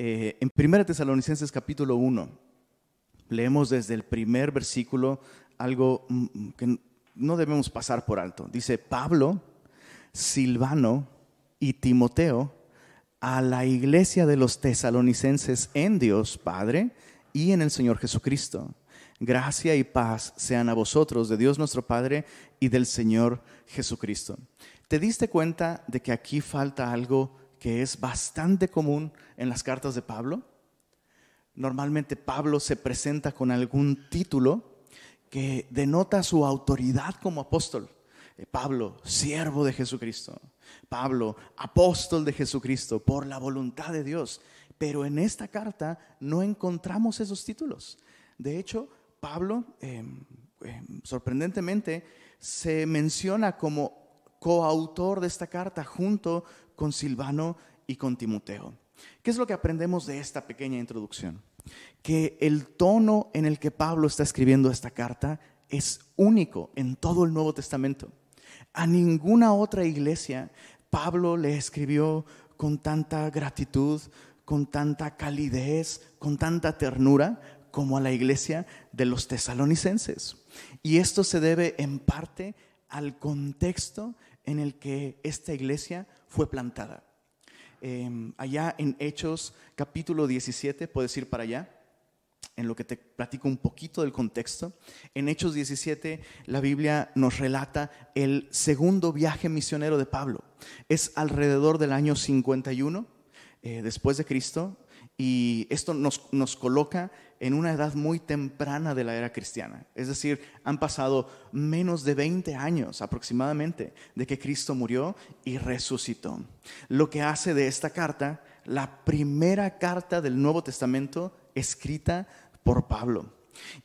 Eh, en 1 Tesalonicenses capítulo 1, leemos desde el primer versículo algo mm, mm, que no debemos pasar por alto. Dice, Pablo, Silvano y Timoteo a la iglesia de los tesalonicenses en Dios Padre y en el Señor Jesucristo. Gracia y paz sean a vosotros de Dios nuestro Padre y del Señor Jesucristo. ¿Te diste cuenta de que aquí falta algo que es bastante común en las cartas de Pablo? Normalmente Pablo se presenta con algún título que denota su autoridad como apóstol. Eh, Pablo, siervo de Jesucristo. Pablo, apóstol de Jesucristo, por la voluntad de Dios. Pero en esta carta no encontramos esos títulos. De hecho, Pablo, em, em, sorprendentemente, se menciona como coautor de esta carta junto con Silvano y con Timoteo. ¿Qué es lo que aprendemos de esta pequeña introducción? Que el tono en el que Pablo está escribiendo esta carta es único en todo el Nuevo Testamento. A ninguna otra iglesia Pablo le escribió con tanta gratitud, con tanta calidez, con tanta ternura como a la iglesia de los tesalonicenses. Y esto se debe en parte al contexto en el que esta iglesia fue plantada. Em, allá en Hechos capítulo 17, puedes ir para allá, en lo que te platico un poquito del contexto. En Hechos 17, la Biblia nos relata el segundo viaje misionero de Pablo. Es alrededor del año 51 eh, después de Cristo y esto nos, nos coloca en una edad muy temprana de la era cristiana. Es decir, han pasado menos de 20 años aproximadamente de que Cristo murió y resucitó. Lo que hace de esta carta la primera carta del Nuevo Testamento escrita por Pablo.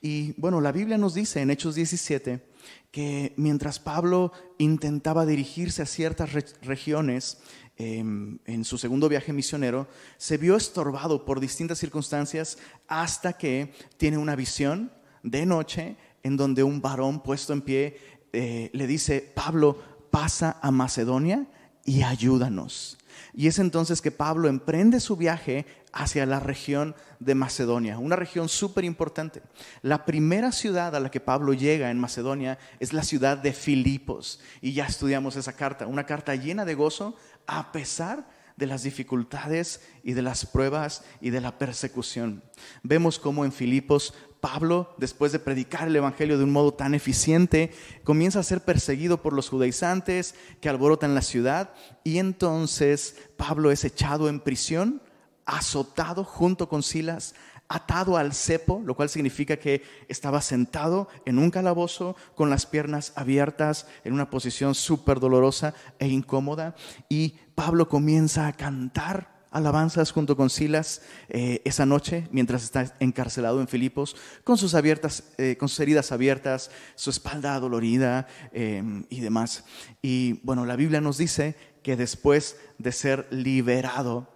Y bueno, la Biblia nos dice en Hechos 17 que mientras Pablo intentaba dirigirse a ciertas regiones, Em, en su segundo viaje misionero, se vio estorbado por distintas circunstancias hasta que tiene una visión de noche en donde un varón puesto en pie eh, le dice, Pablo, pasa a Macedonia y ayúdanos. Y es entonces que Pablo emprende su viaje hacia la región de Macedonia, una región súper importante. La primera ciudad a la que Pablo llega en Macedonia es la ciudad de Filipos. Y ya estudiamos esa carta, una carta llena de gozo a pesar de las dificultades y de las pruebas y de la persecución. Vemos cómo en Filipos Pablo, después de predicar el Evangelio de un modo tan eficiente, comienza a ser perseguido por los judaizantes que alborotan la ciudad y entonces Pablo es echado en prisión, azotado junto con Silas, atado al cepo, lo cual significa que estaba sentado en un calabozo con las piernas abiertas en una posición súper dolorosa e incómoda. Y Pablo comienza a cantar alabanzas junto con Silas eh, esa noche mientras está encarcelado en Filipos, con sus, abiertas, eh, con sus heridas abiertas, su espalda dolorida em, y demás. Y bueno, la Biblia nos dice que después de ser liberado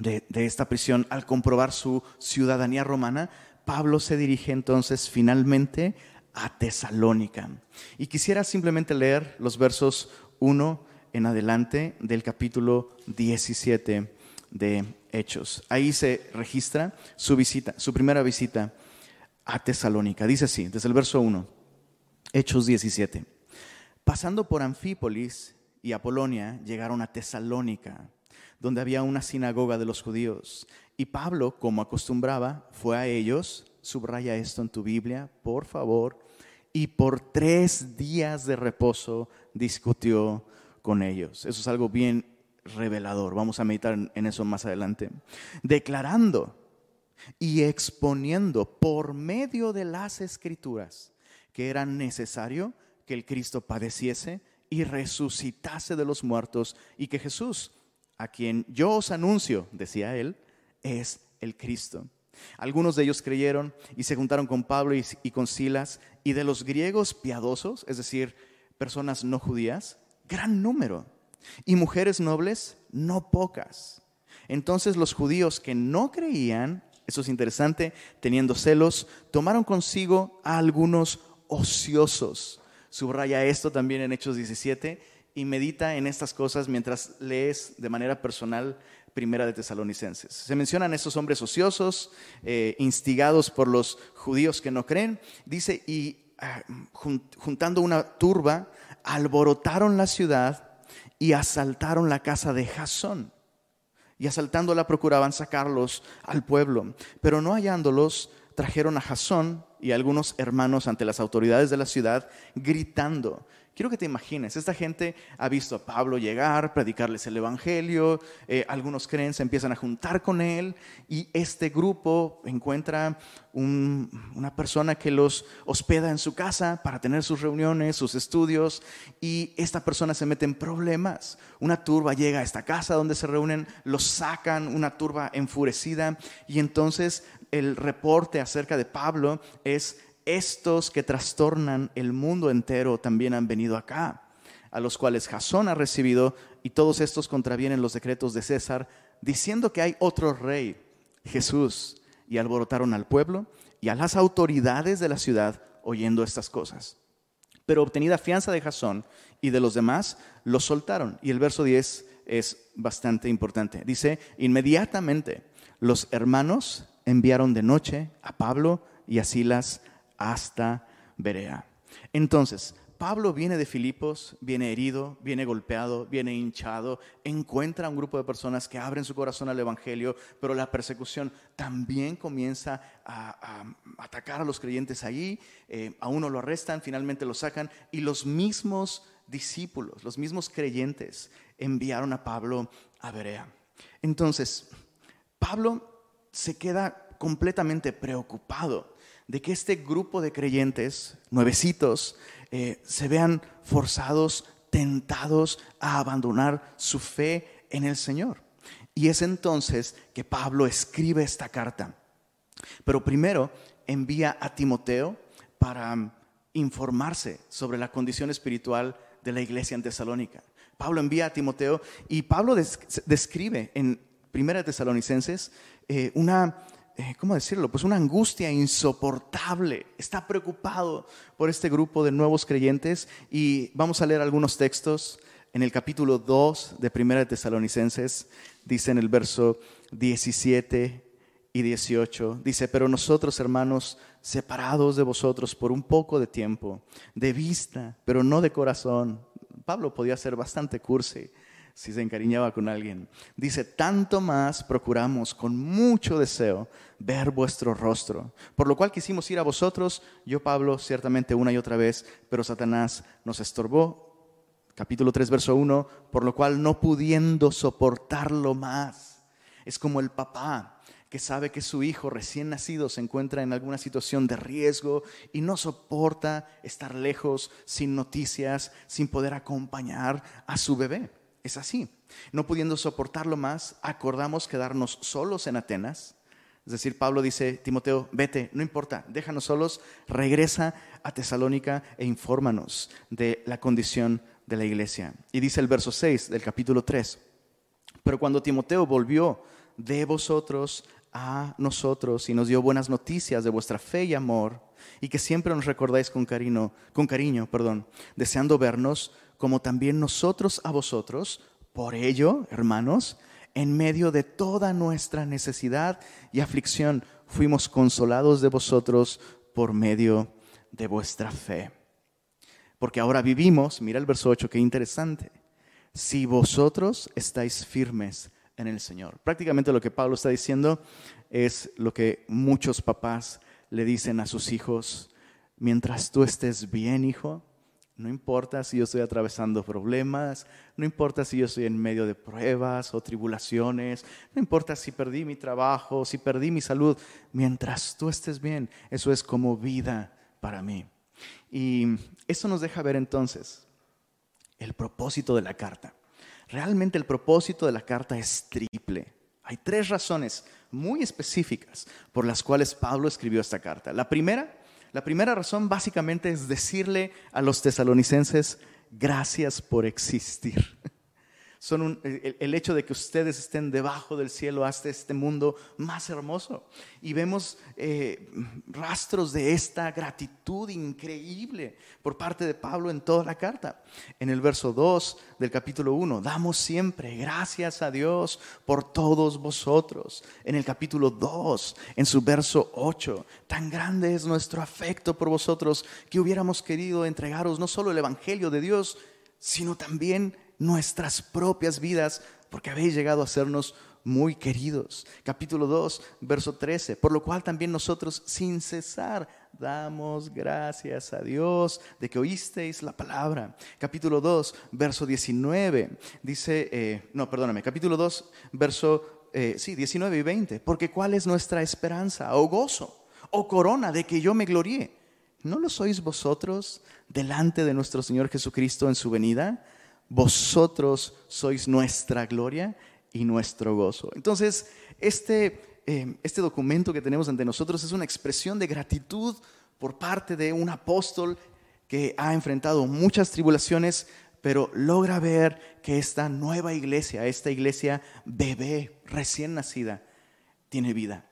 de, esta prisión, al comprobar su ciudadanía romana, Pablo se dirige entonces finalmente a Tesalónica. Y quisiera simplemente leer los versos 1 en adelante del capítulo 17 de Hechos. Ahí se registra su visita, su primera visita a Tesalónica. Dice así, desde el verso 1, Hechos 17. Pasando por Anfípolis y Apolonia, llegaron a Tesalónica donde había una sinagoga de los judíos. Y Pablo, como acostumbraba, fue a ellos, subraya esto en tu Biblia, por favor, y por tres días de reposo discutió con ellos. Eso es algo bien revelador. Vamos a meditar en eso más adelante. Declarando y exponiendo por medio de las escrituras que era necesario que el Cristo padeciese y resucitase de los muertos y que Jesús a quien yo os anuncio, decía él, es el Cristo. Algunos de ellos creyeron y se juntaron con Pablo y, con Silas, y de los griegos piadosos, es decir, personas no judías, gran número, y mujeres nobles, no pocas. Entonces los judíos que no creían, eso es interesante, teniendo celos, tomaron consigo a algunos ociosos. Subraya esto también en Hechos 17 y medita en estas cosas mientras lees de manera personal Primera de Tesalonicenses. Se mencionan estos hombres ociosos, eh, instigados por los judíos que no creen. Dice, y ah, juntando una turba, alborotaron la ciudad y asaltaron la casa de Jasón. Y asaltándola procuraban sacarlos al pueblo, pero no hallándolos, trajeron a Jasón y a algunos hermanos ante las autoridades de la ciudad, gritando, Quiero que te imagines, esta gente ha visto a Pablo llegar, predicarles el Evangelio, eh, algunos creen, se empiezan a juntar con él y este grupo encuentra una persona que los hospeda en su casa para tener sus reuniones, sus estudios y esta persona se mete en problemas. Una turba llega a esta casa donde se reúnen, los sacan, una turba enfurecida y entonces el reporte acerca de Pablo es estos que trastornan el mundo entero también han venido acá, a los cuales Jasón ha recibido, y todos estos contravienen los decretos de César, diciendo que hay otro rey, Jesús, y alborotaron al pueblo y a las autoridades de la ciudad oyendo estas cosas. Pero obtenida fianza de Jasón y de los demás, los soltaron. Y el verso 10 es bastante importante. Dice, inmediatamente los hermanos enviaron de noche a Pablo y a Silas hasta Berea. Entonces, Pablo viene de Filipos, viene herido, viene golpeado, viene hinchado, encuentra a un grupo de personas que abren su corazón al Evangelio, pero la persecución también comienza a, atacar a los creyentes allí, eh, a uno lo arrestan, finalmente lo sacan, y los mismos discípulos, los mismos creyentes enviaron a Pablo a Berea. Entonces, Pablo se queda completamente preocupado de que este grupo de creyentes, nuevecitos, eh, se vean forzados, tentados a abandonar su fe en el Señor. Y es entonces que Pablo escribe esta carta. Pero primero envía a Timoteo para informarse sobre la condición espiritual de la iglesia en Tesalónica. Pablo envía a Timoteo y Pablo describe en Primera Tesalonicenses eh, una ¿cómo decirlo? Pues una angustia insoportable. Está preocupado por este grupo de nuevos creyentes y vamos a leer algunos textos. En el capítulo 2 de Primera de Tesalonicenses dice en el verso 17 y 18, dice, pero nosotros hermanos, separados de vosotros por un poco de tiempo, de vista, pero no de corazón. Pablo podía ser bastante cursi si se encariñaba con alguien. Dice, tanto más procuramos con mucho deseo ver vuestro rostro, por lo cual quisimos ir a vosotros, yo Pablo, ciertamente una y otra vez, pero Satanás nos estorbó. Capítulo 3, verso 1, por lo cual no pudiendo soportarlo más, es como el papá que sabe que su hijo recién nacido se encuentra en alguna situación de riesgo y no soporta estar lejos, sin noticias, sin poder acompañar a su bebé. Es así. No pudiendo soportarlo más, acordamos quedarnos solos en Atenas. Es decir, Pablo dice, Timoteo, vete, no importa, déjanos solos, regresa a Tesalónica e infórmanos de la condición de la iglesia. Y dice el verso 6 del capítulo 3, pero cuando Timoteo volvió de vosotros a nosotros y nos dio buenas noticias de vuestra fe y amor, y que siempre nos recordáis con cariño, con cariño, perdón, deseando vernos, como también nosotros a vosotros. Por ello, hermanos, en medio de toda nuestra necesidad y aflicción, fuimos consolados de vosotros por medio de vuestra fe. Porque ahora vivimos, mira el verso 8, qué interesante, si vosotros estáis firmes en el Señor. Prácticamente lo que Pablo está diciendo es lo que muchos papás le dicen a sus hijos, mientras tú estés bien, hijo, no importa si yo estoy atravesando problemas, no importa si yo estoy en medio de pruebas o tribulaciones, no importa si perdí mi trabajo, si perdí mi salud, mientras tú estés bien, eso es como vida para mí. Y eso nos deja ver entonces el propósito de la carta. Realmente el propósito de la carta es triple. Hay tres razones muy específicas por las cuales Pablo escribió esta carta. La primera la primera razón básicamente es decirle a los tesalonicenses, gracias por existir. Son el, hecho de que ustedes estén debajo del cielo hasta este mundo más hermoso. Y vemos eh, rastros de esta gratitud increíble por parte de Pablo en toda la carta. En el verso 2 del capítulo 1, damos siempre gracias a Dios por todos vosotros. En el capítulo 2, en su verso 8, tan grande es nuestro afecto por vosotros que hubiéramos querido entregaros no solo el Evangelio de Dios, sino también nuestras propias vidas, porque habéis llegado a sernos muy queridos. Capítulo 2, verso 13, por lo cual también nosotros sin cesar damos gracias a Dios de que oísteis la palabra. Capítulo 2, verso 19, dice, eh, no, perdóname, capítulo 2, verso, eh, sí, 19 y 20, porque cuál es nuestra esperanza o gozo o corona de que yo me gloríe. ¿No lo sois vosotros delante de nuestro Señor Jesucristo en su venida? Vosotros sois nuestra gloria y nuestro gozo. Entonces, este, eh, este documento que tenemos ante nosotros es una expresión de gratitud por parte de un apóstol que ha enfrentado muchas tribulaciones, pero logra ver que esta nueva iglesia, esta iglesia bebé, recién nacida, tiene vida.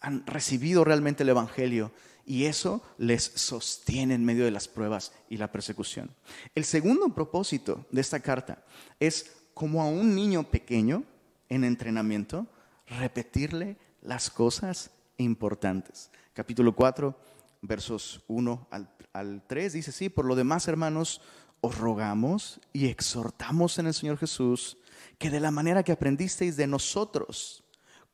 Han recibido realmente el Evangelio y eso les sostiene en medio de las pruebas y la persecución. El segundo propósito de esta carta es como a un niño pequeño en entrenamiento, repetirle las cosas importantes. Capítulo 4, versos 1 al, al 3 dice, sí, por lo demás, hermanos, os rogamos y exhortamos en el Señor Jesús que de la manera que aprendisteis de nosotros,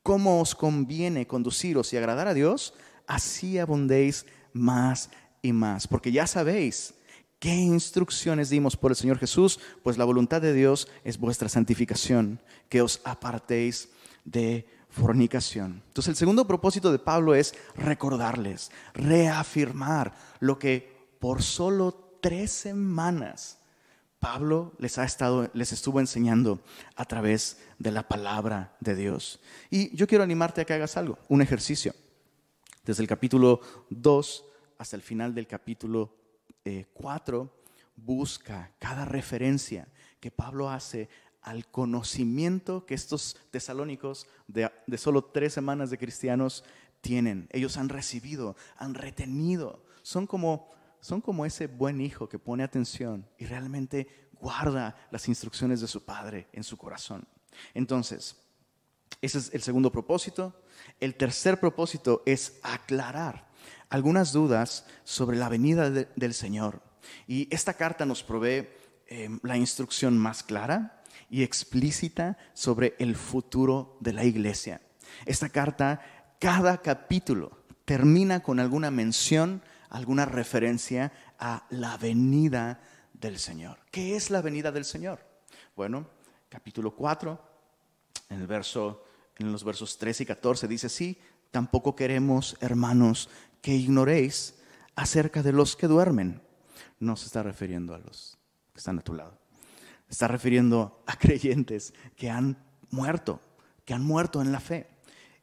cómo os conviene conduciros y agradar a Dios, así abundéis más y más. Porque ya sabéis qué instrucciones dimos por el Señor Jesús, pues la voluntad de Dios es vuestra santificación, que os apartéis de fornicación. Entonces el segundo propósito de Pablo es recordarles, reafirmar lo que por solo tres semanas Pablo les, ha estado, les estuvo enseñando a través de la palabra de Dios. Y yo quiero animarte a que hagas algo, un ejercicio desde el capítulo 2 hasta el final del capítulo 4, eh, busca cada referencia que Pablo hace al conocimiento que estos tesalónicos de, de, solo tres semanas de cristianos tienen. Ellos han recibido, han retenido. Son como, son como ese buen hijo que pone atención y realmente guarda las instrucciones de su padre en su corazón. Entonces, ese es el segundo propósito. El tercer propósito es aclarar algunas dudas sobre la venida del Señor. Y esta carta nos provee em, la instrucción más clara y explícita sobre el futuro de la iglesia. Esta carta, cada capítulo termina con alguna mención, alguna referencia a la venida del Señor. ¿Qué es la venida del Señor? Bueno, capítulo 4, en el verso en los versos 13 y 14 dice, sí, tampoco queremos, hermanos, que ignoréis acerca de los que duermen. No se está refiriendo a los que están a tu lado. Está refiriendo a creyentes que han muerto, que han muerto en la fe.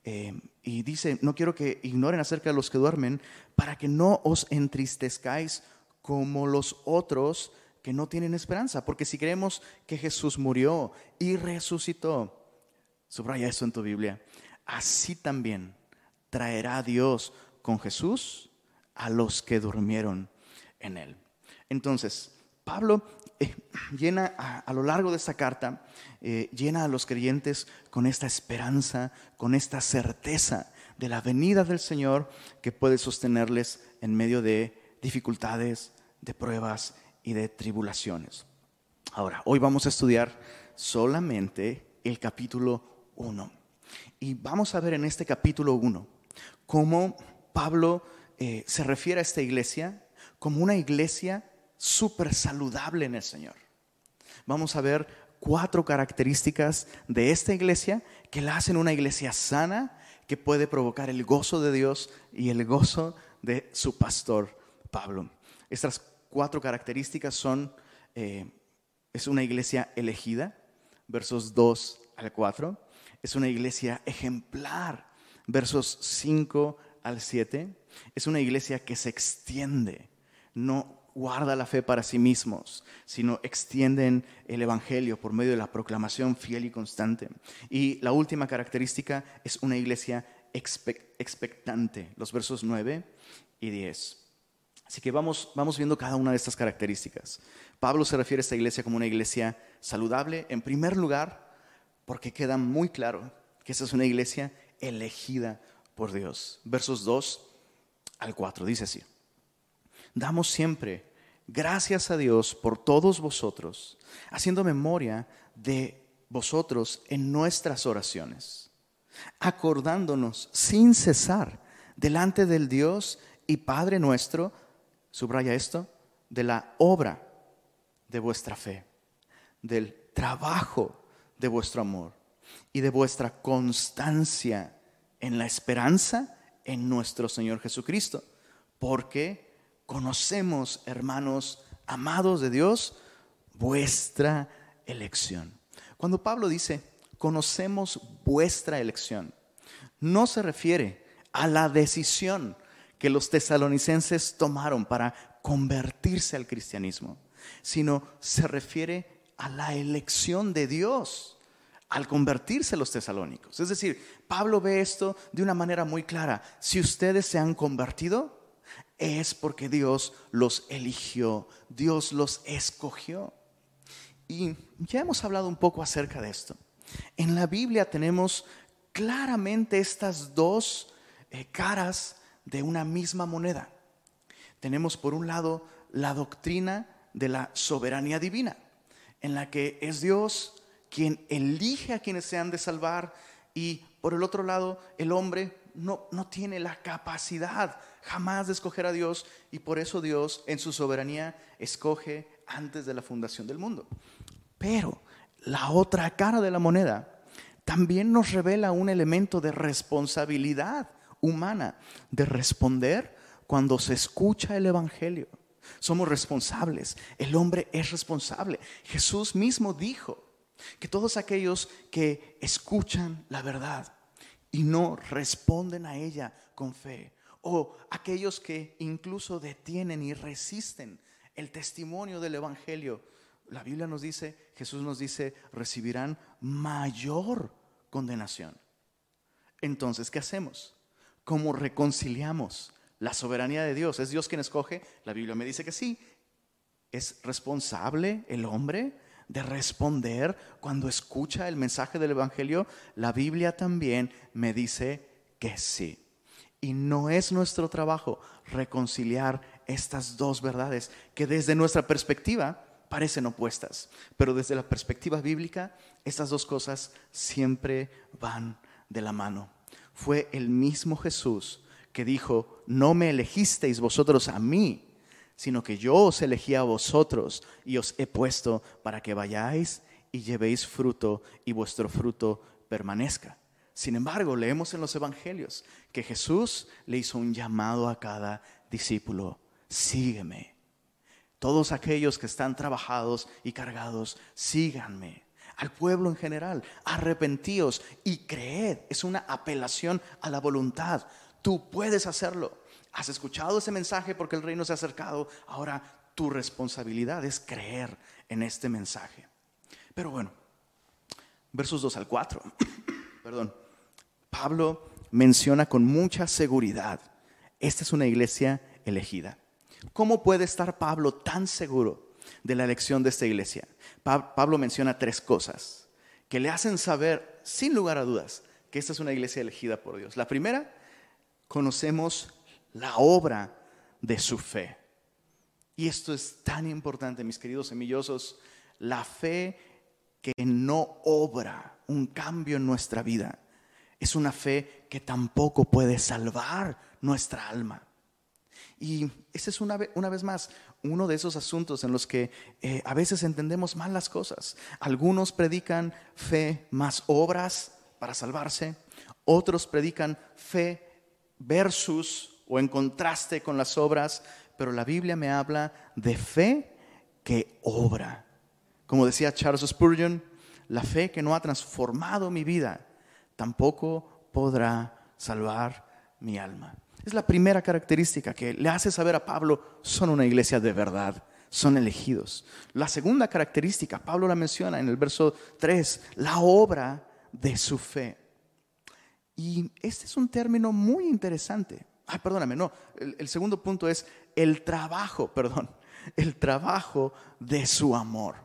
Eh, y dice, no quiero que ignoren acerca de los que duermen, para que no os entristezcáis como los otros que no tienen esperanza. Porque si creemos que Jesús murió y resucitó, Subraya eso en tu Biblia. Así también traerá Dios con Jesús a los que durmieron en él. Entonces, Pablo eh, llena a, lo largo de esta carta, eh, llena a los creyentes con esta esperanza, con esta certeza de la venida del Señor que puede sostenerles en medio de dificultades, de pruebas y de tribulaciones. Ahora, hoy vamos a estudiar solamente el capítulo 1. Y vamos a ver en este capítulo 1 cómo Pablo eh, se refiere a esta iglesia como una iglesia súper saludable en el Señor. Vamos a ver cuatro características de esta iglesia que la hacen una iglesia sana, que puede provocar el gozo de Dios y el gozo de su pastor Pablo. Estas cuatro características son, eh, es una iglesia elegida, versos 2 al 4 es una iglesia ejemplar, versos 5 al 7. Es una iglesia que se extiende, no guarda la fe para sí mismos, sino extienden el Evangelio por medio de la proclamación fiel y constante. Y la última característica es una iglesia expectante, los versos 9 y 10. Así que vamos, vamos viendo cada una de estas características. Pablo se refiere a esta iglesia como una iglesia saludable, en primer lugar, porque queda muy claro que esta es una iglesia elegida por Dios. Versos 2 al 4 dice así. Damos siempre gracias a Dios por todos vosotros, haciendo memoria de vosotros en nuestras oraciones, acordándonos sin cesar delante del Dios y Padre nuestro, subraya esto, de la obra de vuestra fe, del trabajo de vuestro amor y de vuestra constancia en la esperanza en nuestro Señor Jesucristo, porque conocemos, hermanos amados de Dios, vuestra elección. Cuando Pablo dice, conocemos vuestra elección, no se refiere a la decisión que los tesalonicenses tomaron para convertirse al cristianismo sino se refiere a la elección de Dios al convertirse los tesalónicos. Es decir, Pablo ve esto de una manera muy clara. Si ustedes se han convertido, es porque Dios los eligió, Dios los escogió. Y ya hemos hablado un poco acerca de esto. En la Biblia tenemos claramente estas dos eh, caras de una misma moneda. Tenemos por un lado la doctrina de la soberanía divina, en la que es Dios quien elige a quienes se han de salvar y por el otro lado el hombre no, no tiene la capacidad jamás de escoger a Dios y por eso Dios en su soberanía escoge antes de la fundación del mundo. Pero la otra cara de la moneda también nos revela un elemento de responsabilidad humana, de responder cuando se escucha el Evangelio. Somos responsables. El hombre es responsable. Jesús mismo dijo que todos aquellos que escuchan la verdad y no responden a ella con fe, o aquellos que incluso detienen y resisten el testimonio del Evangelio, la Biblia nos dice, Jesús nos dice, recibirán mayor condenación. Entonces, ¿qué hacemos? ¿Cómo reconciliamos la soberanía de Dios. ¿Es Dios quien escoge? La Biblia me dice que sí. ¿Es responsable el hombre de responder cuando escucha el mensaje del Evangelio? La Biblia también me dice que sí. Y no es nuestro trabajo reconciliar estas dos verdades que desde nuestra perspectiva parecen opuestas, pero desde la perspectiva bíblica estas dos cosas siempre van de la mano. Fue el mismo Jesús que dijo, no me elegisteis vosotros a mí, sino que yo os elegí a vosotros y os he puesto para que vayáis y llevéis fruto y vuestro fruto permanezca. Sin embargo, leemos en los evangelios que Jesús le hizo un llamado a cada discípulo, sígueme. Todos aquellos que están trabajados y cargados, síganme. Al pueblo en general, arrepentíos y creed. Es una apelación a la voluntad. Tú puedes hacerlo. Has escuchado ese mensaje porque el reino se ha acercado. Ahora tu responsabilidad es creer en este mensaje. Pero bueno, versos 2 al 4. Perdón. Pablo menciona con mucha seguridad, esta es una iglesia elegida. ¿Cómo puede estar Pablo tan seguro de la elección de esta iglesia? Pablo menciona tres cosas que le hacen saber, sin lugar a dudas, que esta es una iglesia elegida por Dios. La primera conocemos la obra de su fe. Y esto es tan importante, mis queridos semillosos, la fe que no obra un cambio en nuestra vida. Es una fe que tampoco puede salvar nuestra alma. Y ese es una vez, una vez más uno de esos asuntos en los que eh, a veces entendemos mal las cosas. Algunos predican fe más obras para salvarse, otros predican fe versus o en contraste con las obras, pero la Biblia me habla de fe que obra. Como decía Charles Spurgeon, la fe que no ha transformado mi vida tampoco podrá salvar mi alma. Es la primera característica que le hace saber a Pablo, son una iglesia de verdad, son elegidos. La segunda característica, Pablo la menciona en el verso 3, la obra de su fe. Y este es un término muy interesante. Ah, perdóname, no, el, segundo punto es el trabajo, perdón, el trabajo de su amor.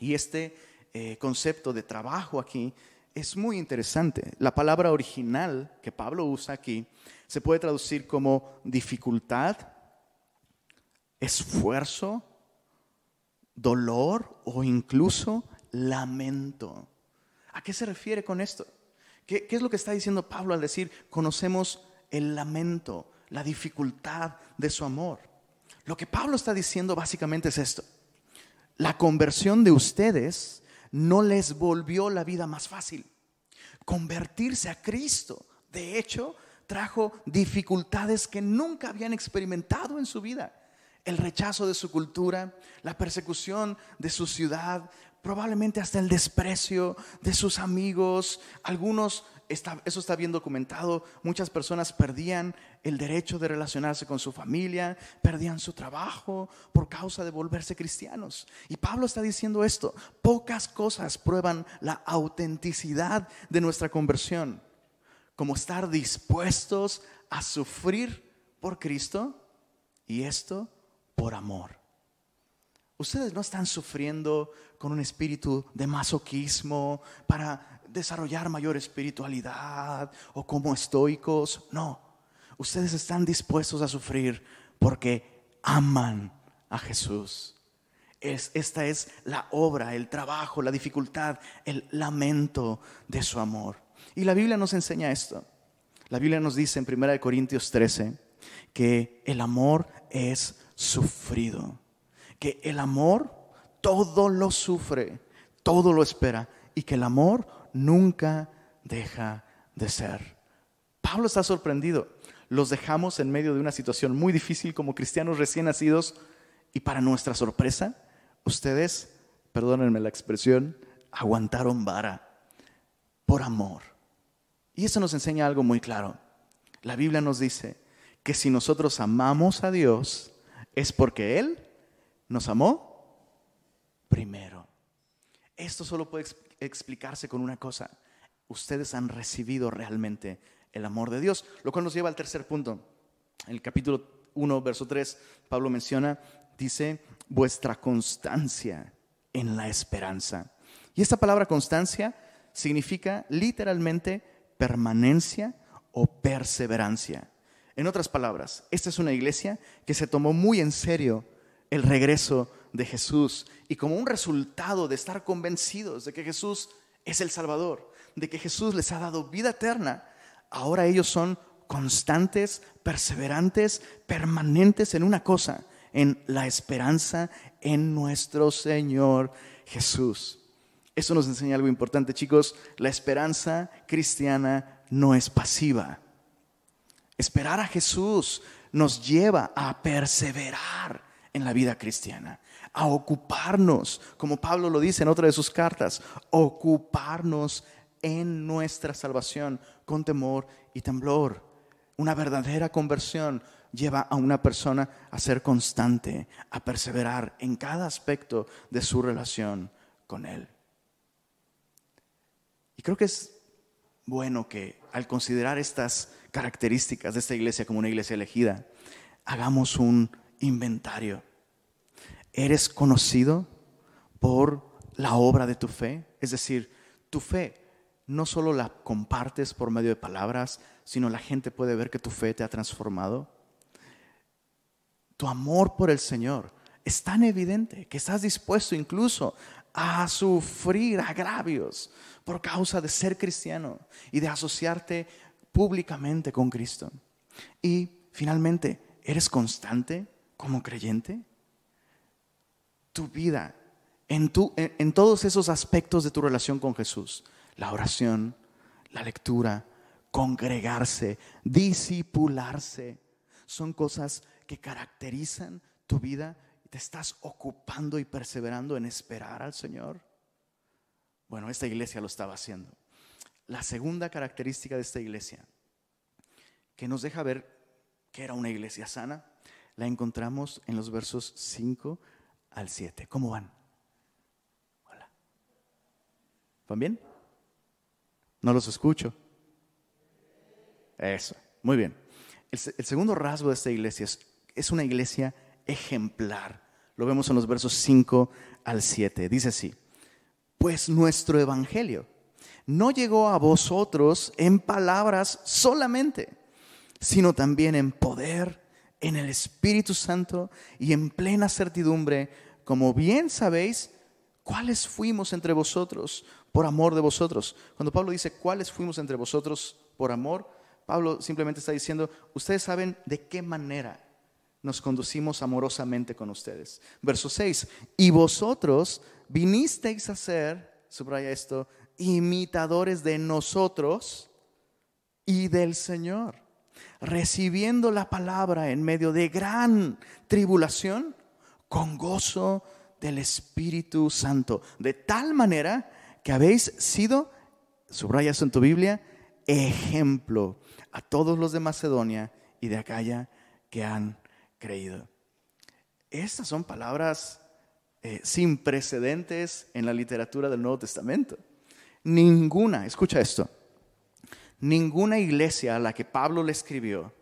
Y este eh, concepto de trabajo aquí es muy interesante. La palabra original que Pablo usa aquí se puede traducir como dificultad, esfuerzo, dolor o incluso lamento. ¿A qué se refiere con esto? ¿Qué, es lo que está diciendo Pablo al decir conocemos el lamento, la dificultad de su amor? Lo que Pablo está diciendo básicamente es esto. La conversión de ustedes no les volvió la vida más fácil. Convertirse a Cristo, de hecho, trajo dificultades que nunca habían experimentado en su vida. El rechazo de su cultura, la persecución de su ciudad, probablemente hasta el desprecio de sus amigos. Algunos, eso está bien documentado, muchas personas perdían el derecho de relacionarse con su familia, perdían su trabajo por causa de volverse cristianos. Y Pablo está diciendo esto, pocas cosas prueban la autenticidad de nuestra conversión, como estar dispuestos a sufrir por Cristo y esto por amor. Ustedes no están sufriendo con un espíritu de masoquismo para desarrollar mayor espiritualidad o como estoicos. No, ustedes están dispuestos a sufrir porque aman a Jesús. Es, esta es la obra, el trabajo, la dificultad, el lamento de su amor. Y la Biblia nos enseña esto. La Biblia nos dice en 1 Corintios 13 que el amor es sufrido que el amor todo lo sufre, todo lo espera y que el amor nunca deja de ser. Pablo está sorprendido. Los dejamos en medio de una situación muy difícil como cristianos recién nacidos y para nuestra sorpresa, ustedes, perdónenme la expresión, aguantaron vara por amor. Y eso nos enseña algo muy claro. La Biblia nos dice que si nosotros amamos a Dios es porque Él nos amó primero. Esto solo puede explicarse con una cosa. Ustedes han recibido realmente el amor de Dios, lo cual nos lleva al tercer punto. En el capítulo 1, verso 3, Pablo menciona, dice, vuestra constancia en la esperanza. Y esta palabra constancia significa literalmente permanencia o perseverancia. En otras palabras, esta es una iglesia que se tomó muy en serio el regreso de Jesús y como un resultado de estar convencidos de que Jesús es el Salvador, de que Jesús les ha dado vida eterna, ahora ellos son constantes, perseverantes, permanentes en una cosa, en la esperanza en nuestro Señor Jesús. Eso nos enseña algo importante, chicos. La esperanza cristiana no es pasiva. Esperar a Jesús nos lleva a perseverar en la vida cristiana, a ocuparnos, como Pablo lo dice en otra de sus cartas, ocuparnos en nuestra salvación con temor y temblor. Una verdadera conversión lleva a una persona a ser constante, a perseverar en cada aspecto de su relación con Él. Y creo que es bueno que al considerar estas características de esta iglesia como una iglesia elegida, hagamos un inventario. ¿Eres conocido por la obra de tu fe? Es decir, tu fe no solo la compartes por medio de palabras, sino la gente puede ver que tu fe te ha transformado. Tu amor por el Señor es tan evidente que estás dispuesto incluso a sufrir agravios por causa de ser cristiano y de asociarte públicamente con Cristo. Y finalmente, ¿eres constante? Como creyente? Tu vida, en, tu, en, todos esos aspectos de tu relación con Jesús, la oración, la lectura, congregarse, disipularse, son cosas que caracterizan tu vida. ¿Te estás ocupando y perseverando en esperar al Señor? Bueno, esta iglesia lo estaba haciendo. La segunda característica de esta iglesia, que nos deja ver que era una iglesia sana, la encontramos en los versos 5 al 7. ¿Cómo van? Hola. ¿Van bien? No los escucho. Eso, muy bien. El, segundo rasgo de esta iglesia es, es una iglesia ejemplar. Lo vemos en los versos 5 al 7. Dice así, pues nuestro evangelio no llegó a vosotros en palabras solamente, sino también en poder, en el Espíritu Santo y en plena certidumbre, como bien sabéis, cuáles fuimos entre vosotros por amor de vosotros. Cuando Pablo dice cuáles fuimos entre vosotros por amor, Pablo simplemente está diciendo, ustedes saben de qué manera nos conducimos amorosamente con ustedes. Verso 6, y vosotros vinisteis a ser, subraya esto, imitadores de nosotros y del Señor, recibiendo la palabra en medio de gran tribulación con gozo del Espíritu Santo, de tal manera que habéis sido, subrayas en tu Biblia, ejemplo a todos los de Macedonia y de Acaya que han creído. Estas son palabras eh, sin precedentes en la literatura del Nuevo Testamento. Ninguna, escucha esto, ninguna iglesia a la que Pablo le escribió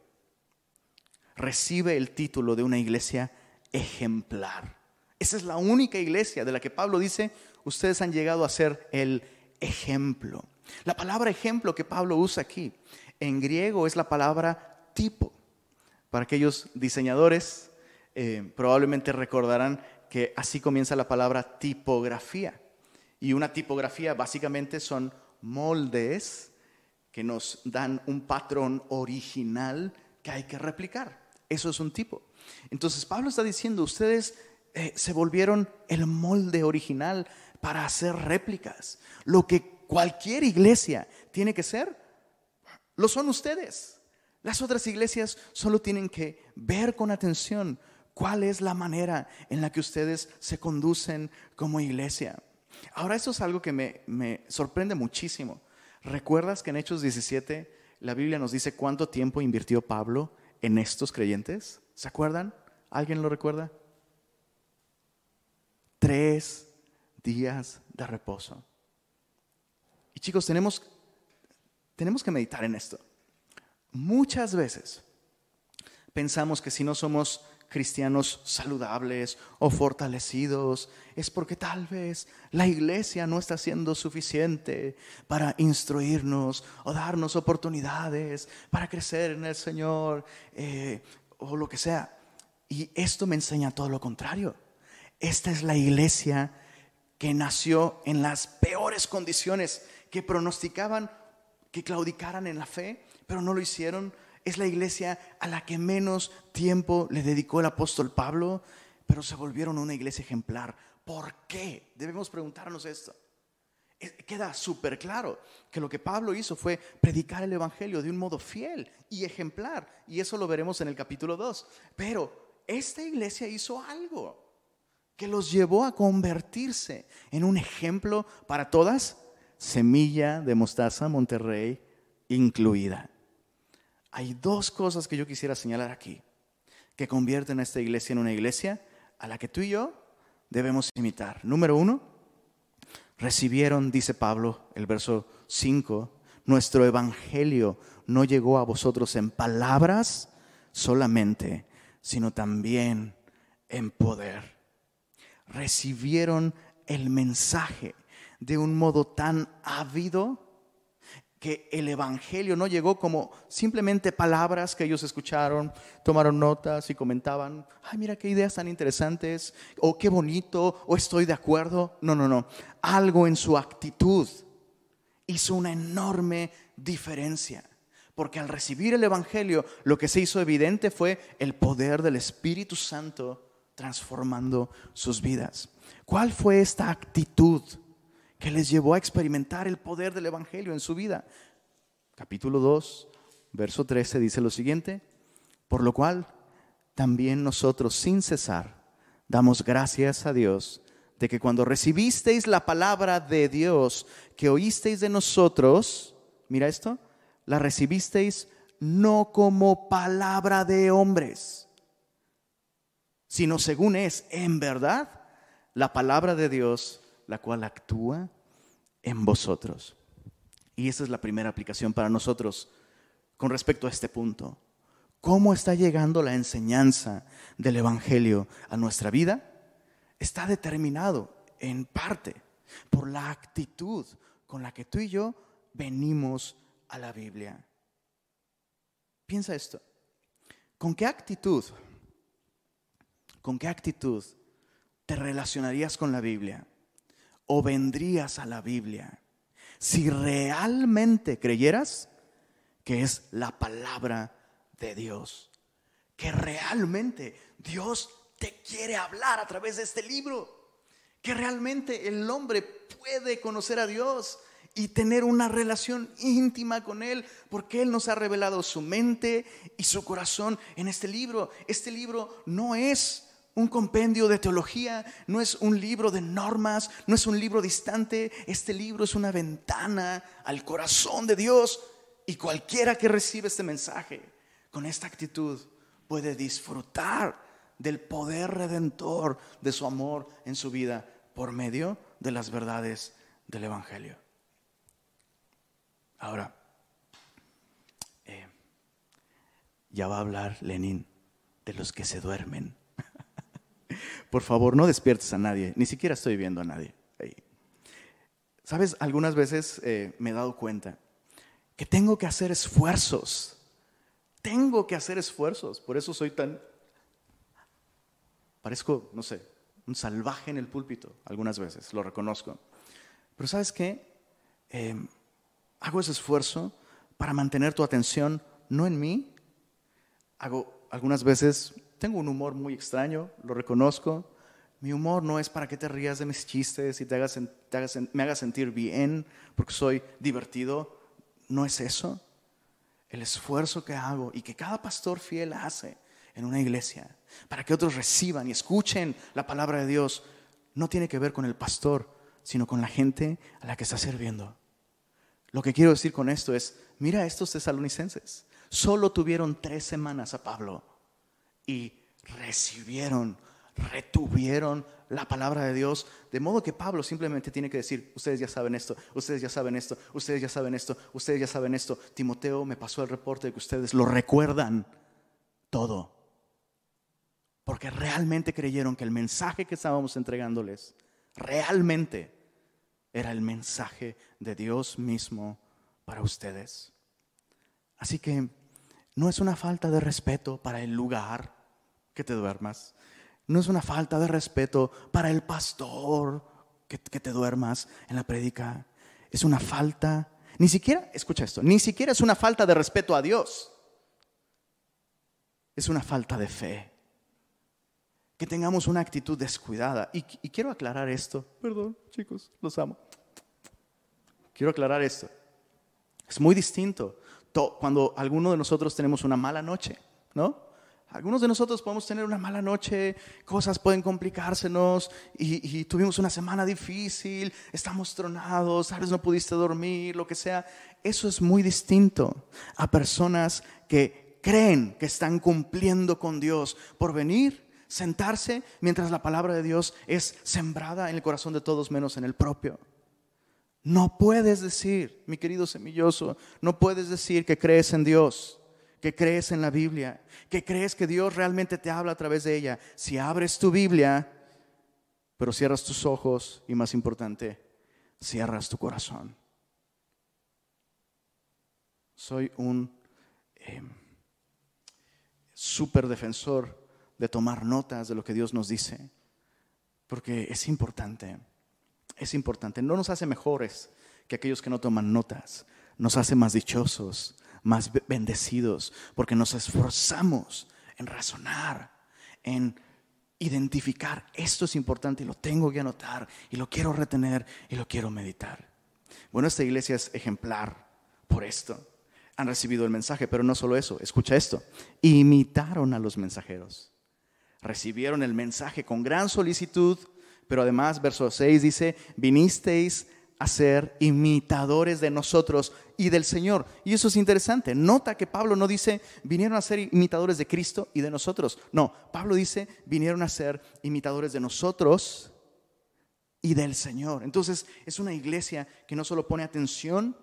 recibe el título de una iglesia ejemplar. Esa es la única iglesia de la que Pablo dice, ustedes han llegado a ser el ejemplo. La palabra ejemplo que Pablo usa aquí en griego es la palabra tipo. Para aquellos diseñadores, eh, probablemente recordarán que así comienza la palabra tipografía. Y una tipografía básicamente son moldes que nos dan un patrón original que hay que replicar. Eso es un tipo. Entonces Pablo está diciendo, ustedes eh, se volvieron el molde original para hacer réplicas. Lo que cualquier iglesia tiene que ser, lo son ustedes. Las otras iglesias solo tienen que ver con atención cuál es la manera en la que ustedes se conducen como iglesia. Ahora, eso es algo que me, sorprende muchísimo. ¿Recuerdas que en Hechos 17 la Biblia nos dice cuánto tiempo invirtió Pablo en estos creyentes? ¿Se acuerdan? ¿Alguien lo recuerda? Tres días de reposo. Y chicos, tenemos, tenemos que meditar en esto. Muchas veces pensamos que si no somos cristianos saludables o fortalecidos, es porque tal vez la iglesia no está siendo suficiente para instruirnos o darnos oportunidades para crecer en el Señor eh, o lo que sea. Y esto me enseña todo lo contrario. Esta es la iglesia que nació en las peores condiciones, que pronosticaban que claudicaran en la fe, pero no lo hicieron es la iglesia a la que menos tiempo le dedicó el apóstol Pablo, pero se volvieron una iglesia ejemplar. ¿Por qué? Debemos preguntarnos esto. Queda súper claro que lo que Pablo hizo fue predicar el Evangelio de un modo fiel y ejemplar. Y eso lo veremos en el capítulo 2. Pero esta iglesia hizo algo que los llevó a convertirse en un ejemplo para todas, semilla de mostaza Monterrey incluida. Hay dos cosas que yo quisiera señalar aquí, que convierten a esta iglesia en una iglesia a la que tú y yo debemos imitar. Número uno, recibieron, dice Pablo, el verso 5, nuestro evangelio no llegó a vosotros en palabras solamente, sino también en poder. Recibieron el mensaje de un modo tan ávido que el Evangelio no llegó como simplemente palabras que ellos escucharon, tomaron notas y comentaban, ay, mira qué ideas tan interesantes, o qué bonito, o estoy de acuerdo. No, no, no. Algo en su actitud hizo una enorme diferencia. Porque al recibir el Evangelio, lo que se hizo evidente fue el poder del Espíritu Santo transformando sus vidas. ¿Cuál fue esta actitud? Que les llevó a experimentar el poder del Evangelio en su vida. Capítulo 2, verso 13 dice lo siguiente, por lo cual también nosotros sin cesar damos gracias a Dios de que cuando recibisteis la palabra de Dios que oísteis de nosotros, mira esto, la recibisteis no como palabra de hombres, sino según es en verdad la palabra de Dios, la cual actúa en vosotros. Y esa es la primera aplicación para nosotros con respecto a este punto. ¿Cómo está llegando la enseñanza del Evangelio a nuestra vida? Está determinado en parte por la actitud con la que tú y yo venimos a la Biblia. Piensa esto. ¿Con qué actitud? ¿Con qué actitud te relacionarías con la Biblia? ¿O vendrías a la Biblia? Si realmente creyeras que es la palabra de Dios. Que realmente Dios te quiere hablar a través de este libro que realmente el hombre puede conocer a Dios y tener una relación íntima con Él, porque Él nos ha revelado su mente y su corazón en este libro. Este libro no es un compendio de teología, no es un libro de normas, no es un libro distante, este libro es una ventana al corazón de Dios y cualquiera que recibe este mensaje con esta actitud puede disfrutar del poder redentor de su amor en su vida por medio de las verdades del Evangelio. Ahora, eh, ya va a hablar Lenin de los que se duermen. Por favor, no despiertes a nadie, ni siquiera estoy viendo a nadie. Sabes, algunas veces eh, me he dado cuenta que tengo que hacer esfuerzos. Tengo que hacer esfuerzos. Por eso soy tan Parezco, no sé, un salvaje en el púlpito, algunas veces, lo reconozco. Pero sabes qué? Em, hago ese esfuerzo para mantener tu atención no en mí. Hago algunas veces, tengo un humor muy extraño, lo reconozco. Mi humor no es para que te rías de mis chistes y te hagas, me hagas sentir bien porque soy divertido. No es eso. El esfuerzo que hago y que cada pastor fiel hace en una iglesia, para que otros reciban y escuchen la palabra de Dios, no tiene que ver con el pastor, sino con la gente a la que está sirviendo. Lo que quiero decir con esto es, mira estos tesalonicenses, solo tuvieron tres semanas a Pablo y recibieron, retuvieron la palabra de Dios, de modo que Pablo simplemente tiene que decir, ustedes ya saben esto, ustedes ya saben esto, ustedes ya saben esto, ustedes ya saben esto. Timoteo me pasó el reporte de que ustedes lo recuerdan todo porque realmente creyeron que el mensaje que estábamos entregándoles realmente era el mensaje de Dios mismo para ustedes. Así que no es una falta de respeto para el lugar que te duermas, no es una falta de respeto para el pastor que, te duermas en la prédica, es una falta, ni siquiera, escucha esto, ni siquiera es una falta de respeto a Dios, es una falta de fe que tengamos una actitud descuidada. Y, quiero aclarar esto. Perdón, chicos, los amo. Quiero aclarar esto. Es muy distinto cuando alguno de nosotros tenemos una mala noche, ¿no? Algunos de nosotros podemos tener una mala noche, cosas pueden complicársenos y, y, tuvimos una semana difícil, estamos tronados, sabes, no pudiste dormir, lo que sea. Eso es muy distinto a personas que creen que están cumpliendo con Dios por venir sentarse mientras la palabra de Dios es sembrada en el corazón de todos menos en el propio. No puedes decir, mi querido semilloso, no puedes decir que crees en Dios, que crees en la Biblia, que crees que Dios realmente te habla a través de ella. Si abres tu Biblia, pero cierras tus ojos y más importante, cierras tu corazón. Soy un eh, súper defensor de tomar notas de lo que Dios nos dice, porque es importante, es importante. No nos hace mejores que aquellos que no toman notas, nos hace más dichosos, más bendecidos, porque nos esforzamos en razonar, en identificar, esto es importante y lo tengo que anotar y lo quiero retener y lo quiero meditar. Bueno, esta iglesia es ejemplar por esto. Han recibido el mensaje, pero no solo eso, escucha esto, imitaron a los mensajeros recibieron el mensaje con gran solicitud, pero además, verso 6 dice, vinisteis a ser imitadores de nosotros y del Señor. Y eso es interesante. Nota que Pablo no dice, vinieron a ser imitadores de Cristo y de nosotros. No, Pablo dice, vinieron a ser imitadores de nosotros y del Señor. Entonces es una iglesia que no solo pone atención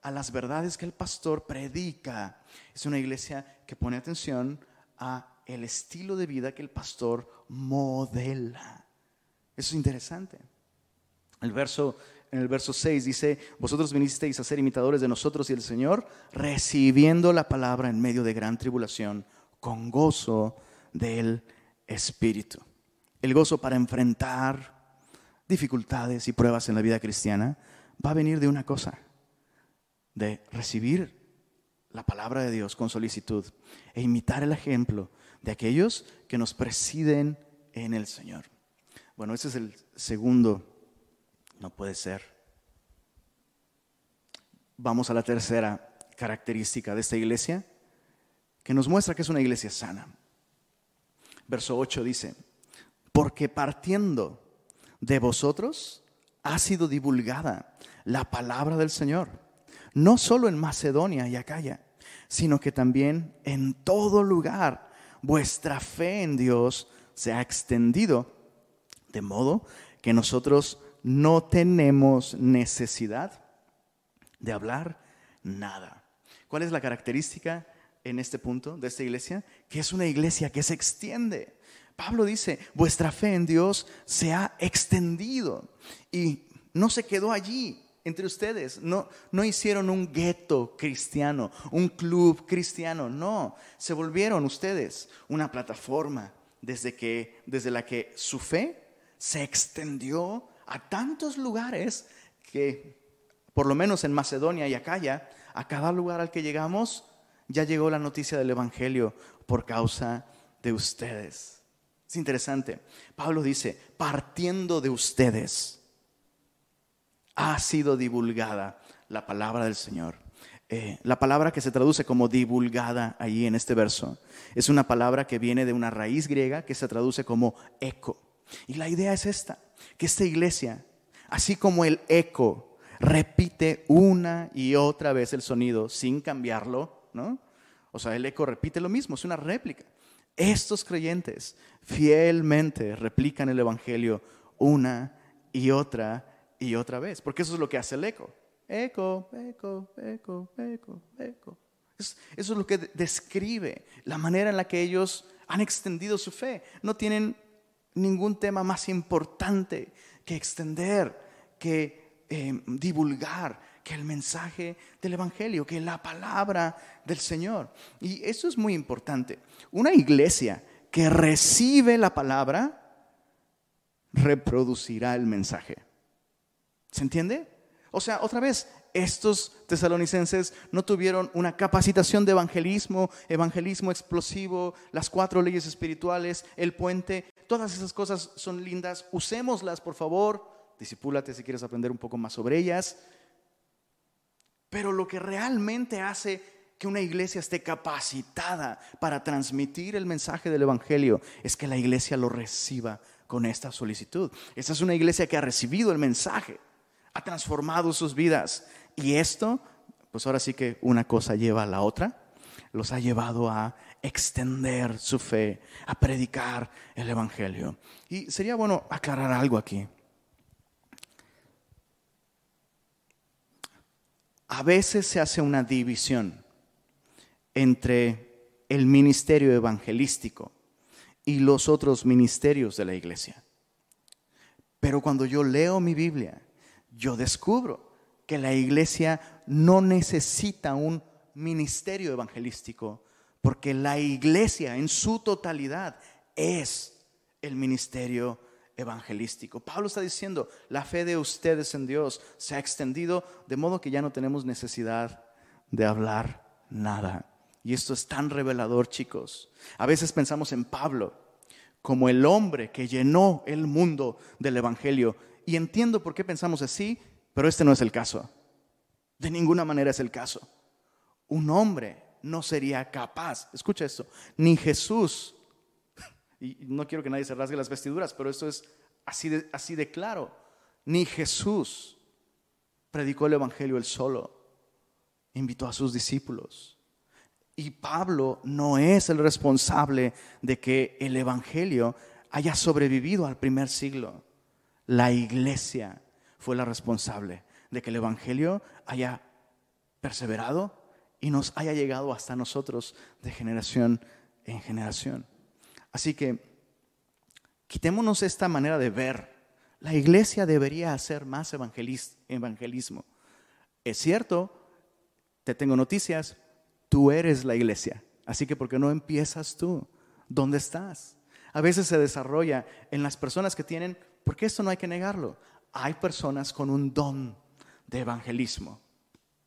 a las verdades que el pastor predica, es una iglesia que pone atención a el estilo de vida que el pastor modela. Eso es interesante. El verso en el verso 6 dice, vosotros vinisteis a ser imitadores de nosotros y el Señor, recibiendo la palabra en medio de gran tribulación, con gozo del Espíritu. El gozo para enfrentar dificultades y pruebas en la vida cristiana va a venir de una cosa, de recibir la palabra de Dios con solicitud e imitar el ejemplo de aquellos que nos presiden en el Señor. Bueno, ese es el segundo no puede ser. Vamos a la tercera característica de esta iglesia, que nos muestra que es una iglesia sana. Verso 8 dice, porque partiendo de vosotros ha sido divulgada la palabra del Señor, no solo en Macedonia y Acaya, sino que también en todo lugar vuestra fe en Dios se ha extendido, de modo que nosotros no tenemos necesidad de hablar nada. ¿Cuál es la característica en este punto de esta iglesia? Que es una iglesia que se extiende. Pablo dice, vuestra fe en Dios se ha extendido y no se quedó allí entre ustedes. No, no hicieron un gueto cristiano, un club cristiano. No, se volvieron ustedes una plataforma desde, que, desde la que su fe se extendió a tantos lugares que, por lo menos en Macedonia y Acaya, a cada lugar al que llegamos, ya llegó la noticia del Evangelio por causa de ustedes. Es interesante. Pablo dice, partiendo de ustedes, ha sido divulgada la palabra del Señor. Eh, la palabra que se traduce como divulgada ahí en este verso es una palabra que viene de una raíz griega que se traduce como eco. Y la idea es esta que esta iglesia, así como el eco, repite una y otra vez el sonido sin cambiarlo, ¿no? O sea, el eco repite lo mismo, es una réplica. Estos creyentes fielmente replican el Evangelio una y otra y otra vez, porque eso es lo que hace el eco. Eco, eco, eco, eco, eco. Eso es lo que describe la manera en la que ellos han extendido su fe. No tienen ningún tema más importante que extender, que eh, divulgar, que el mensaje del Evangelio, que la palabra del Señor. Y eso es muy importante. Una iglesia que recibe la palabra reproducirá el mensaje. ¿Se entiende? O sea, otra vez, estos tesalonicenses no tuvieron una capacitación de evangelismo, evangelismo explosivo, las cuatro leyes espirituales, el puente, todas esas cosas son lindas, usémoslas por favor, disipúlate si quieres aprender un poco más sobre ellas. Pero lo que realmente hace que una iglesia esté capacitada para transmitir el mensaje del Evangelio es que la iglesia lo reciba con esta solicitud. Esta es una iglesia que ha recibido el mensaje, ha transformado sus vidas y esto, pues ahora sí que una cosa lleva a la otra, los ha llevado a extender su fe, a predicar el Evangelio. Y sería bueno aclarar algo aquí. A veces se hace una división entre el ministerio evangelístico y los otros ministerios de la iglesia. Pero cuando yo leo mi Biblia, yo descubro que la iglesia no necesita un ministerio evangelístico, porque la iglesia en su totalidad es el ministerio evangelístico. Pablo está diciendo, la fe de ustedes en Dios se ha extendido de modo que ya no tenemos necesidad de hablar nada. Y esto es tan revelador, chicos. A veces pensamos en Pablo como el hombre que llenó el mundo del Evangelio. Y entiendo por qué pensamos así, pero este no es el caso. De ninguna manera es el caso. Un hombre no sería capaz, escucha esto, ni Jesús, y no quiero que nadie se rasgue las vestiduras, pero esto es así de, así de claro, ni Jesús predicó el Evangelio él solo, invitó a sus discípulos. Y Pablo no es el responsable de que el Evangelio haya sobrevivido al primer siglo. La iglesia fue la responsable de que el Evangelio haya perseverado y nos haya llegado hasta nosotros de generación en generación. Así que quitémonos esta manera de ver. La iglesia debería hacer más evangelismo. Es cierto, te tengo noticias, tú eres la iglesia. Así que, ¿por qué no empiezas tú? ¿Dónde estás? A veces se desarrolla en las personas que tienen, porque esto no hay que negarlo, hay personas con un don de evangelismo.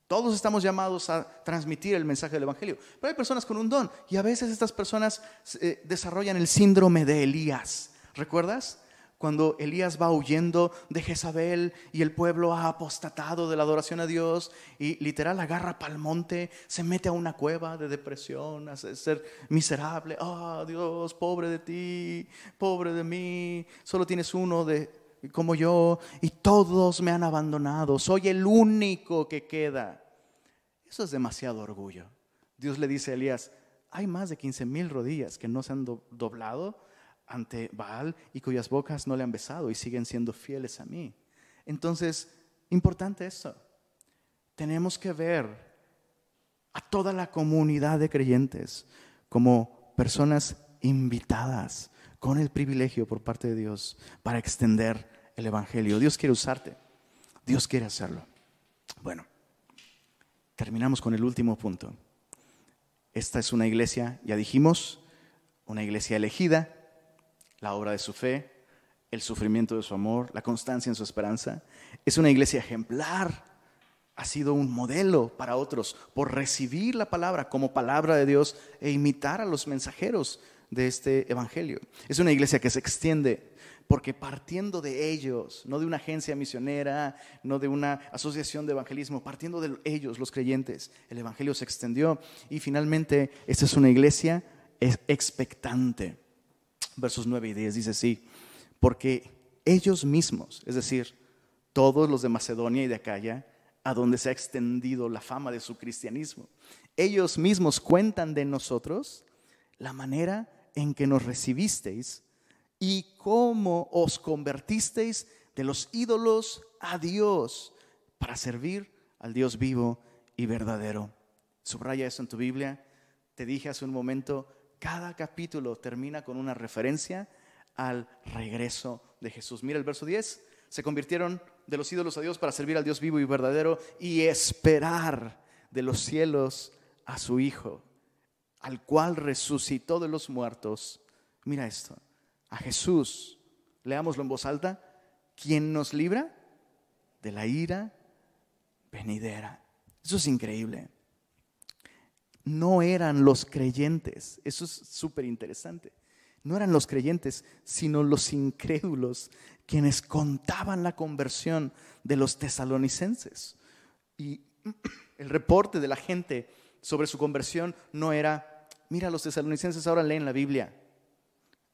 Todos estamos llamados a transmitir el mensaje del Evangelio, pero hay personas con un don y a veces estas personas eh, desarrollan el síndrome de Elías. ¿Recuerdas? Cuando Elías va huyendo de Jezabel y el pueblo ha apostatado de la adoración a Dios y literal agarra pa'l monte, se mete a una cueva de depresión, a ser miserable. Ah, Dios, pobre de ti, pobre de mí, solo tienes uno de como yo y todos me han abandonado, soy el único que queda. Eso es demasiado orgullo. Dios le dice a Elías, hay más de 15 mil rodillas que no se han doblado ante Baal y cuyas bocas no le han besado y siguen siendo fieles a mí. Entonces, importante eso. Tenemos que ver a toda la comunidad de creyentes como personas invitadas con el privilegio por parte de Dios para extender el Evangelio. Dios quiere usarte. Dios quiere hacerlo. Bueno, terminamos con el último punto. Esta es una iglesia, ya dijimos, una iglesia elegida, la obra de su fe, el sufrimiento de su amor, la constancia en su esperanza. Es una iglesia ejemplar. Ha sido un modelo para otros por recibir la palabra como palabra de Dios e imitar a los mensajeros de este evangelio. Es una iglesia que se extiende porque partiendo de ellos, no de una agencia misionera, no de una asociación de evangelismo, partiendo de ellos, los creyentes, el evangelio se extendió y finalmente esta es una iglesia expectante versos 9 y 10 dice así, porque ellos mismos, es decir, todos los de Macedonia y de Acaya, a donde se ha extendido la fama de su cristianismo, ellos mismos cuentan de nosotros la manera en que nos recibisteis y cómo os convertisteis de los ídolos a Dios para servir al Dios vivo y verdadero. Subraya eso en tu Biblia. Te dije hace un momento, cada capítulo termina con una referencia al regreso de Jesús. Mira el verso 10. Se convirtieron de los ídolos a Dios para servir al Dios vivo y verdadero y esperar de los cielos a su Hijo, al cual resucitó de los muertos. Mira esto, a Jesús, leámoslo en voz alta, quien nos libra de la ira venidera. Eso es increíble no eran los creyentes. Eso es súper interesante. No eran los creyentes, sino los incrédulos quienes contaban la conversión de los tesalonicenses. Y el reporte de la gente sobre su conversión no era, mira, los tesalonicenses ahora leen la Biblia,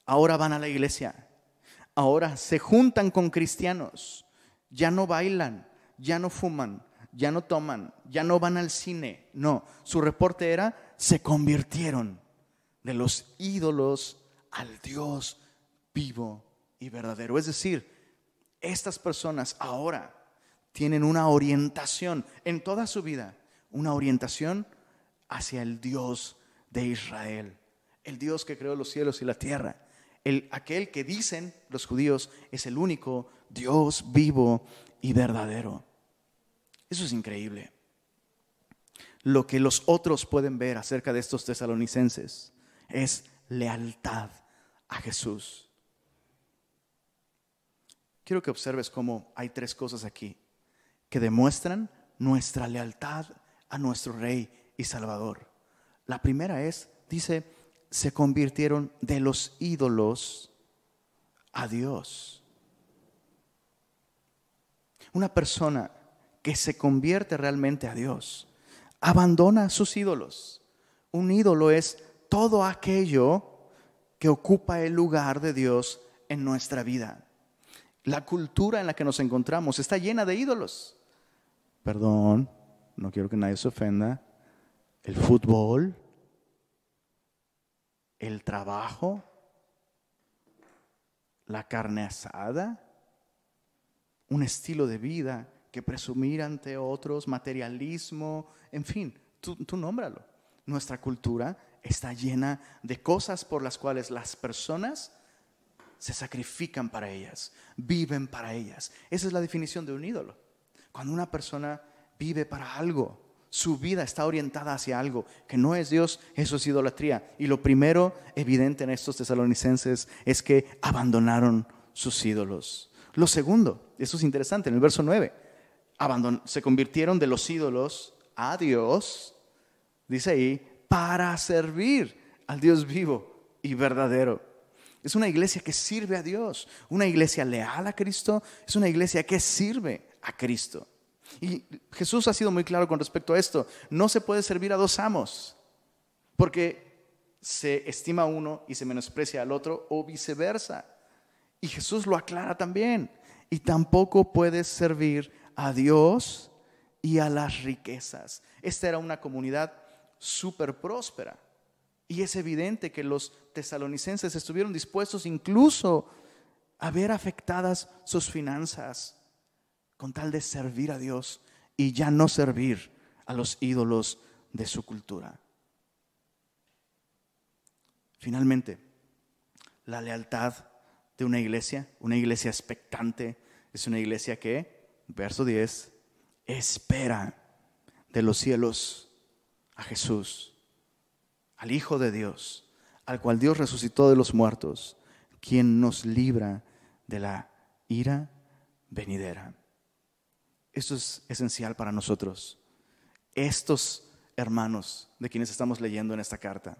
ahora van a la iglesia, ahora se juntan con cristianos, ya no bailan, ya no fuman, ya no toman, ya no van al cine. No, su reporte era, se convirtieron de los ídolos al Dios vivo y verdadero. Es decir, estas personas ahora tienen una orientación en toda su vida, una orientación hacia el Dios de Israel, el Dios que creó los cielos y la tierra, el, aquel que dicen los judíos es el único Dios vivo y verdadero. Eso es increíble. Lo que los otros pueden ver acerca de estos tesalonicenses es lealtad a Jesús. Quiero que observes cómo hay tres cosas aquí que demuestran nuestra lealtad a nuestro Rey Salvador. La primera es, dice, se convirtieron de los ídolos a Dios. Una persona que se convierte realmente a Dios. Abandona sus ídolos. Un ídolo es todo aquello que ocupa el lugar de Dios en nuestra vida. La cultura en la que nos encontramos está llena de ídolos. perdón, no quiero que nadie se ofenda, el fútbol, el trabajo, la carne asada, un estilo de vida que presumir ante otros, materialismo, en fin, tú, tú nómbralo. Nuestra cultura está llena de cosas por las cuales las personas se sacrifican para ellas, viven para ellas. Esa es la definición de un ídolo. Cuando una persona vive para algo, su vida está orientada hacia algo que no es Dios, eso es idolatría. Y lo primero evidente en estos tesalonicenses es que abandonaron sus ídolos. Lo segundo, eso es interesante, en el verso 9, se convirtieron de los ídolos a Dios, dice ahí, para servir al Dios vivo y verdadero. Es una iglesia que sirve a Dios, una iglesia leal a Cristo, es una iglesia que sirve a Cristo. Y Jesús ha sido muy claro con respecto a esto. No se puede servir a dos amos, porque se estima a uno y se menosprecia al otro o viceversa. Y Jesús lo aclara también. Y tampoco puedes servir a Dios y a las riquezas. Esta era una comunidad súper próspera. Y es evidente que los tesalonicenses estuvieron dispuestos incluso a ver afectadas sus finanzas con tal de servir a Dios y ya no servir a los ídolos de su cultura. Finalmente, la lealtad de una iglesia, una iglesia expectante, es una iglesia que, verso 10, espera de los cielos a Jesús, al Hijo de Dios, al cual Dios resucitó de los muertos, quien nos libra de la ira venidera. Esto es esencial para nosotros. Estos hermanos de quienes estamos leyendo en esta carta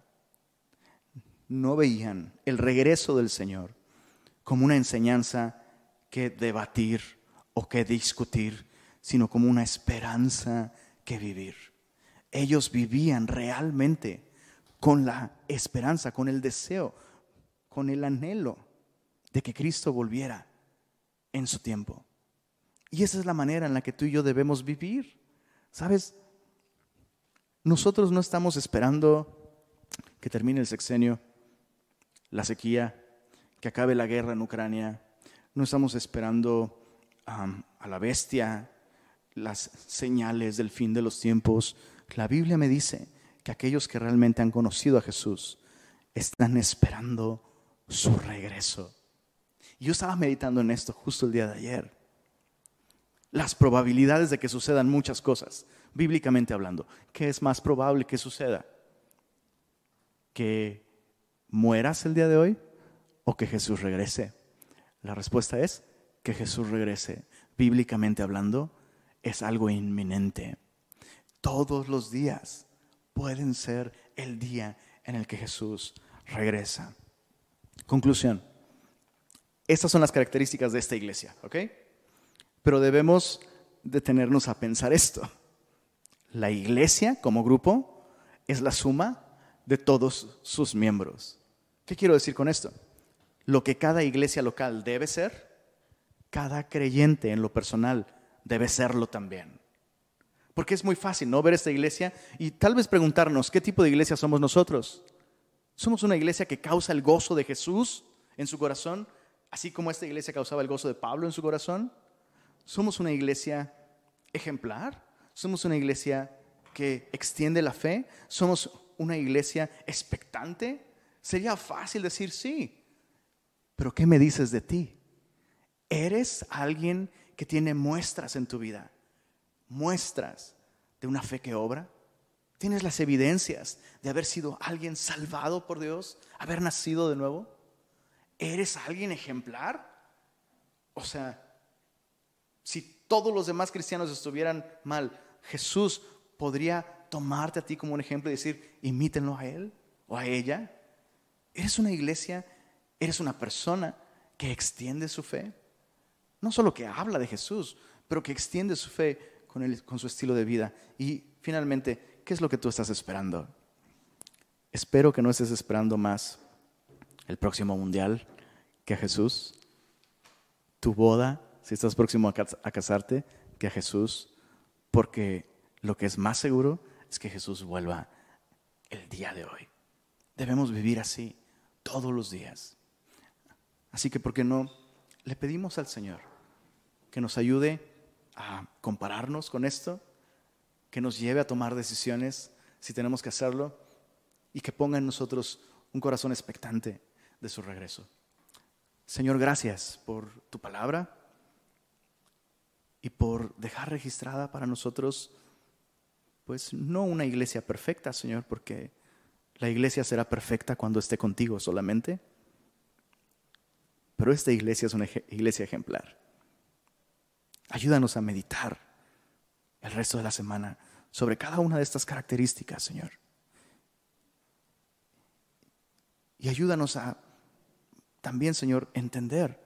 no veían el regreso del Señor como una enseñanza que debatir o que discutir, sino como una esperanza que vivir. Ellos vivían realmente con la esperanza, con el deseo, con el anhelo de que Cristo volviera en su tiempo. Y esa es la manera en la que tú y yo debemos vivir. ¿Sabes? Nosotros no estamos esperando que termine el sexenio, la sequía, que acabe la guerra en Ucrania. No estamos esperando a la bestia, las señales del fin de los tiempos. La Biblia me dice que aquellos que realmente han conocido a Jesús están esperando su regreso. Yo estaba meditando en esto justo el día de ayer las probabilidades de que sucedan muchas cosas, bíblicamente hablando. ¿Qué es más probable que suceda? ¿Que mueras el día de hoy o que Jesús regrese? La respuesta es que Jesús regrese. Bíblicamente hablando, es algo inminente. Todos los días pueden ser el día en el que Jesús regresa. Conclusión. Estas son las características de esta iglesia, ¿ok? Pero debemos detenernos a pensar esto. La iglesia como grupo es la suma de todos sus miembros. ¿Qué quiero decir con esto? Lo que cada iglesia local debe ser, cada creyente en lo personal debe serlo también. Porque es muy fácil no ver esta iglesia y tal vez preguntarnos, ¿qué tipo de iglesia somos nosotros? ¿Somos una iglesia que causa el gozo de Jesús en su corazón, así como esta iglesia causaba el gozo de Pablo en su corazón? Somos una iglesia ejemplar, somos una iglesia que extiende la fe, somos una iglesia expectante. Sería fácil decir sí, pero ¿qué me dices de ti? ¿Eres alguien que tiene muestras en tu vida? Muestras de una fe que obra. ¿Tienes las evidencias de haber sido alguien salvado por Dios, haber nacido de nuevo? ¿Eres alguien ejemplar? O sea, si todos los demás cristianos estuvieran mal, Jesús podría tomarte a ti como un ejemplo y decir, imítenlo a él o a ella. Eres una iglesia, eres una persona que extiende su fe. No solo que habla de Jesús, pero que extiende su fe con, con su estilo de vida. Y finalmente, ¿qué es lo que tú estás esperando? Espero que no estés esperando más el próximo mundial que a Jesús, tu boda si estás próximo a casarte, que a Jesús, porque lo que es más seguro es que Jesús vuelva el día de hoy. Debemos vivir así todos los días. Así que, ¿por qué no? Le pedimos al Señor que nos ayude a compararnos con esto, que nos lleve a tomar decisiones si tenemos que hacerlo y que ponga en nosotros un corazón expectante de su regreso. Señor, gracias por tu palabra y por dejar registrada para nosotros, pues no una iglesia perfecta, Señor, porque la iglesia será perfecta cuando esté contigo solamente, pero esta iglesia es una iglesia ejemplar. Ayúdanos a meditar el resto de la semana sobre cada una de estas características, Señor. Y ayúdanos a también, Señor, entender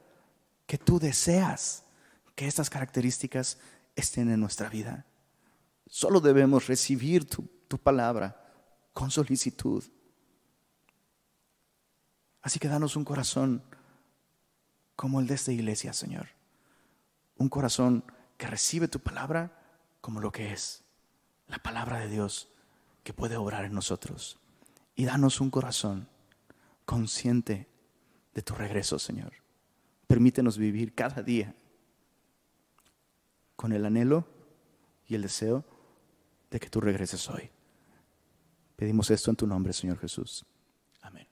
que tú deseas que estas características estén en nuestra vida. Solo debemos recibir tu, tu palabra con solicitud. Así que danos un corazón como el de esta iglesia, Señor. Un corazón que recibe tu palabra como lo que es, la palabra de Dios que puede obrar en nosotros. Y danos un corazón consciente de tu regreso, Señor. Permítenos vivir cada día con el anhelo y el deseo de que tú regreses hoy. Pedimos esto en tu nombre, Señor Jesús. Amén.